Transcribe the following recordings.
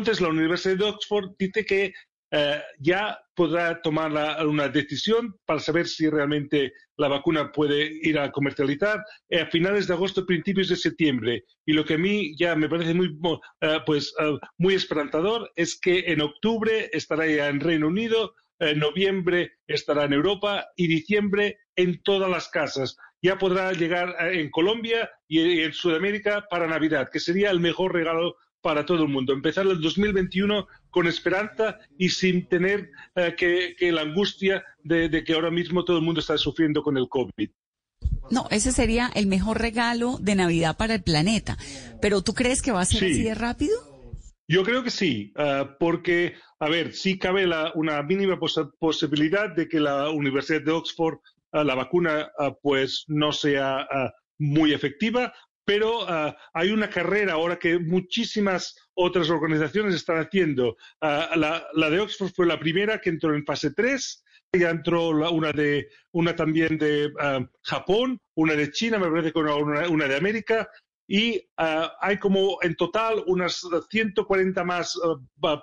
Entonces, la Universidad de Oxford dice que eh, ya podrá tomar una decisión para saber si realmente la vacuna puede ir a comercializar eh, a finales de agosto, principios de septiembre. Y lo que a mí ya me parece muy, eh, pues, eh, muy esperanzador es que en octubre estará ya en Reino Unido, en noviembre estará en Europa y diciembre en todas las casas. Ya podrá llegar en Colombia y en Sudamérica para Navidad, que sería el mejor regalo para todo el mundo. Empezar el 2021 con esperanza y sin tener eh, que, que la angustia de, de que ahora mismo todo el mundo está sufriendo con el COVID. No, ese sería el mejor regalo de Navidad para el planeta. Pero ¿tú crees que va a ser Sí. así de rápido? Yo creo que sí, ah, porque, a ver, sí cabe la- una mínima pos- posibilidad de que la Universidad de Oxford, ah, la vacuna, ah, pues no sea muy efectiva, pero ah, hay una carrera ahora que muchísimas otras organizaciones están haciendo. Ah, la, de Oxford fue la primera que entró en fase 3, ya entró una de una también de ah, Japón, una de China, me parece que una, una- de América, y hay como en total unas 140 más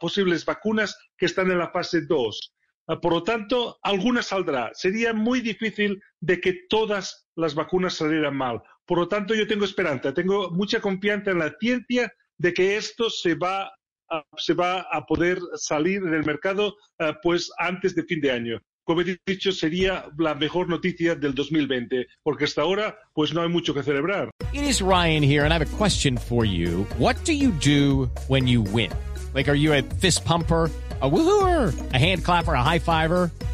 posibles vacunas que están en la fase 2. Ah, por lo tanto, alguna saldrá. Sería muy difícil de que todas las vacunas salieran mal. Por lo tanto, yo tengo esperanza, tengo mucha confianza en la ciencia de que esto se va a, se va a poder salir en el mercado ah, pues antes de fin de año. Como he dicho, sería la mejor noticia del 2020, porque hasta ahora pues no hay mucho que celebrar. It is Ryan here, and I have a question for you. What do you do when you win? Like, are you a fist pumper? A woohooer, a hand clapper, a high fiver.